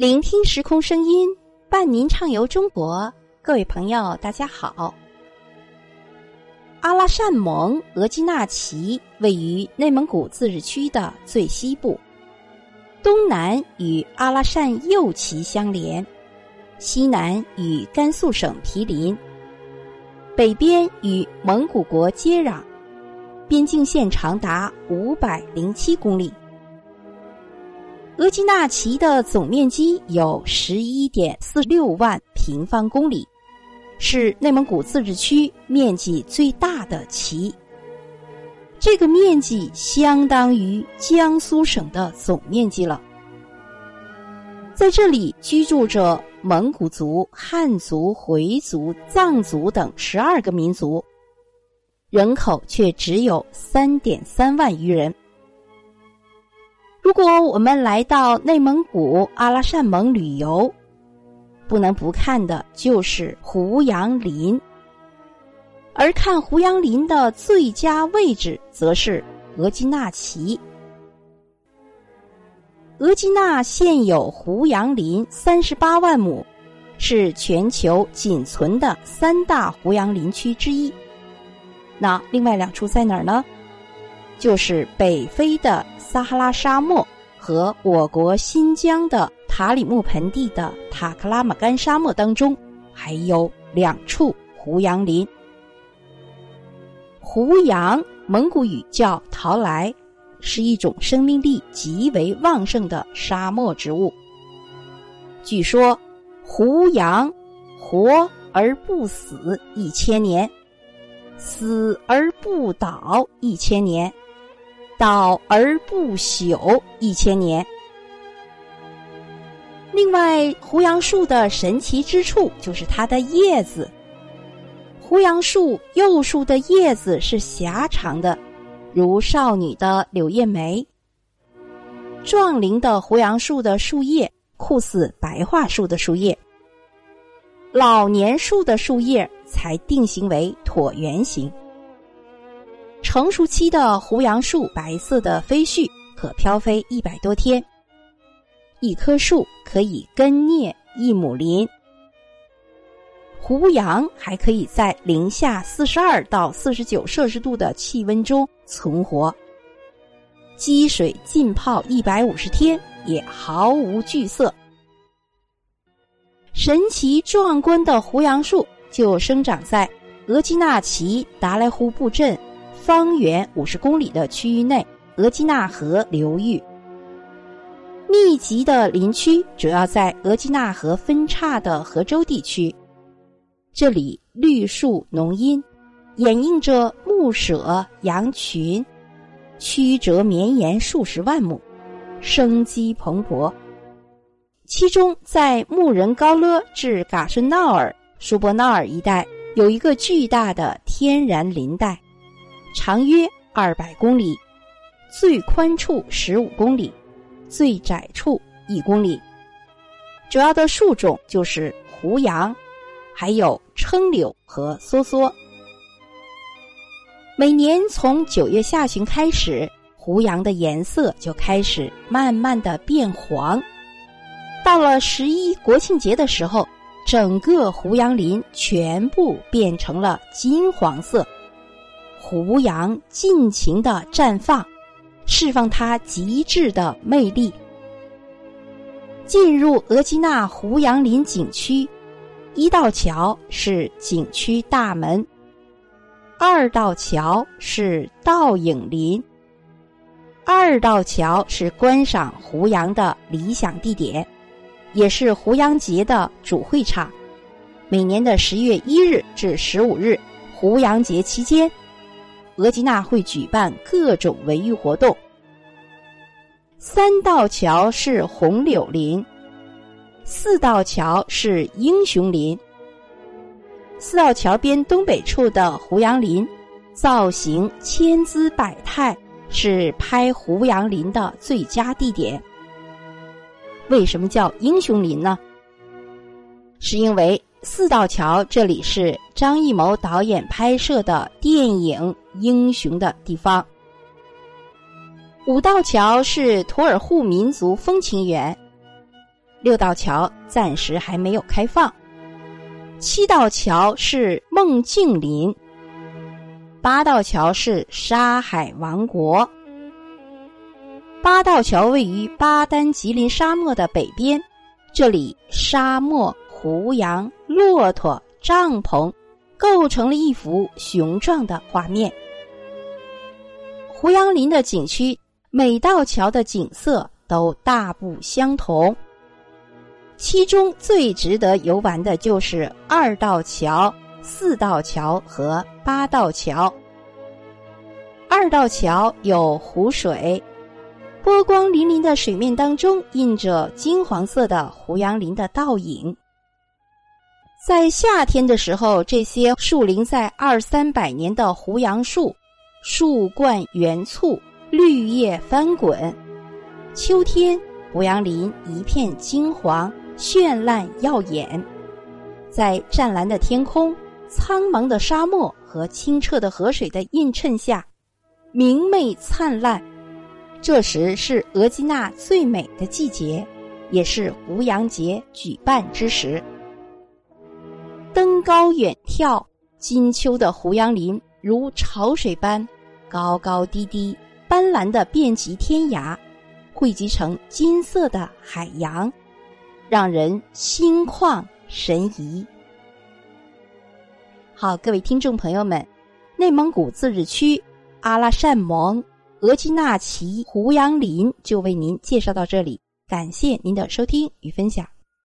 聆听时空声音，伴您畅游中国。各位朋友，大家好。阿拉善盟额济纳旗位于内蒙古自治区的最西部，东南与阿拉善右旗相连，西南与甘肃省毗邻，北边与蒙古国接壤，边境线长达五百零七公里。额济纳旗的总面积有十一点四六万平方公里，是内蒙古自治区面积最大的旗。这个面积相当于江苏省的总面积了。在这里居住着蒙古族、汉族、回族、藏族等十二个民族，人口却只有三点三万余人。如果我们来到内蒙古阿拉善盟旅游，不能不看的就是胡杨林。而看胡杨林的最佳位置，则是额济纳旗。额济纳现有胡杨林三十八万亩，是全球仅存的三大胡杨林区之一。那另外两处在哪儿呢？就是北非的撒哈拉沙漠和我国新疆的塔里木盆地的塔克拉玛干沙漠当中，还有两处胡杨林。胡杨蒙古语叫陶来，是一种生命力极为旺盛的沙漠植物。据说，胡杨活而不死一千年，死而不倒一千年。倒而不朽一千年。另外，胡杨树的神奇之处就是它的叶子。胡杨树幼树的叶子是狭长的，如少女的柳叶眉；壮龄的胡杨树的树叶酷似白桦树的树叶；老年树的树叶才定型为椭圆形。成熟期的胡杨树，白色的飞絮可飘飞一百多天。一棵树可以根蘖一亩林。胡杨还可以在零下四十二到四十九摄氏度的气温中存活，积水浸泡一百五十天也毫无惧色。神奇壮观的胡杨树就生长在额济纳旗达莱湖布镇。方圆五十公里的区域内，额济纳河流域密集的林区主要在额济纳河分叉的河州地区。这里绿树浓荫，掩映着牧舍、羊群，曲折绵延数十万亩，生机蓬勃。其中，在牧人高勒至嘎顺淖尔、舒伯淖尔一带，有一个巨大的天然林带。长约二百公里，最宽处十五公里，最窄处一公里。主要的树种就是胡杨，还有撑柳和梭梭。每年从九月下旬开始，胡杨的颜色就开始慢慢的变黄。到了十一国庆节的时候，整个胡杨林全部变成了金黄色。胡杨尽情的绽放，释放它极致的魅力。进入额济纳胡杨林景区，一道桥是景区大门，二道桥是倒影林，二道桥是观赏胡杨的理想地点，也是胡杨节的主会场。每年的十月一日至十五日，胡杨节期间。额济纳会举办各种文娱活动。三道桥是红柳林，四道桥是英雄林。四道桥边东北处的胡杨林，造型千姿百态，是拍胡杨林的最佳地点。为什么叫英雄林呢？是因为。四道桥，这里是张艺谋导演拍摄的电影《英雄》的地方。五道桥是土尔扈民族风情园，六道桥暂时还没有开放。七道桥是梦境林，八道桥是沙海王国。八道桥位于巴丹吉林沙漠的北边，这里沙漠、胡杨、骆驼、帐篷，构成了一幅雄壮的画面。胡杨林的景区，每道桥的景色都大不相同。其中最值得游玩的就是二道桥、四道桥和八道桥。二道桥有湖水，波光粼粼的水面当中印着金黄色的胡杨林的倒影。在夏天的时候，这些树龄在二三百年的胡杨树，树冠圆簇，绿叶翻滚；秋天，胡杨林一片金黄。绚烂耀眼，在湛蓝的天空、苍茫的沙漠和清澈的河水的映衬下，明媚灿烂。这时是额济纳最美的季节，也是胡杨节举办之时。登高远眺，金秋的胡杨林如潮水般高高低低，斑斓的遍及天涯，汇集成金色的海洋。让人心旷神怡。好，各位听众朋友们，内蒙古自治区阿拉善盟额济纳旗胡杨林就为您介绍到这里，感谢您的收听与分享。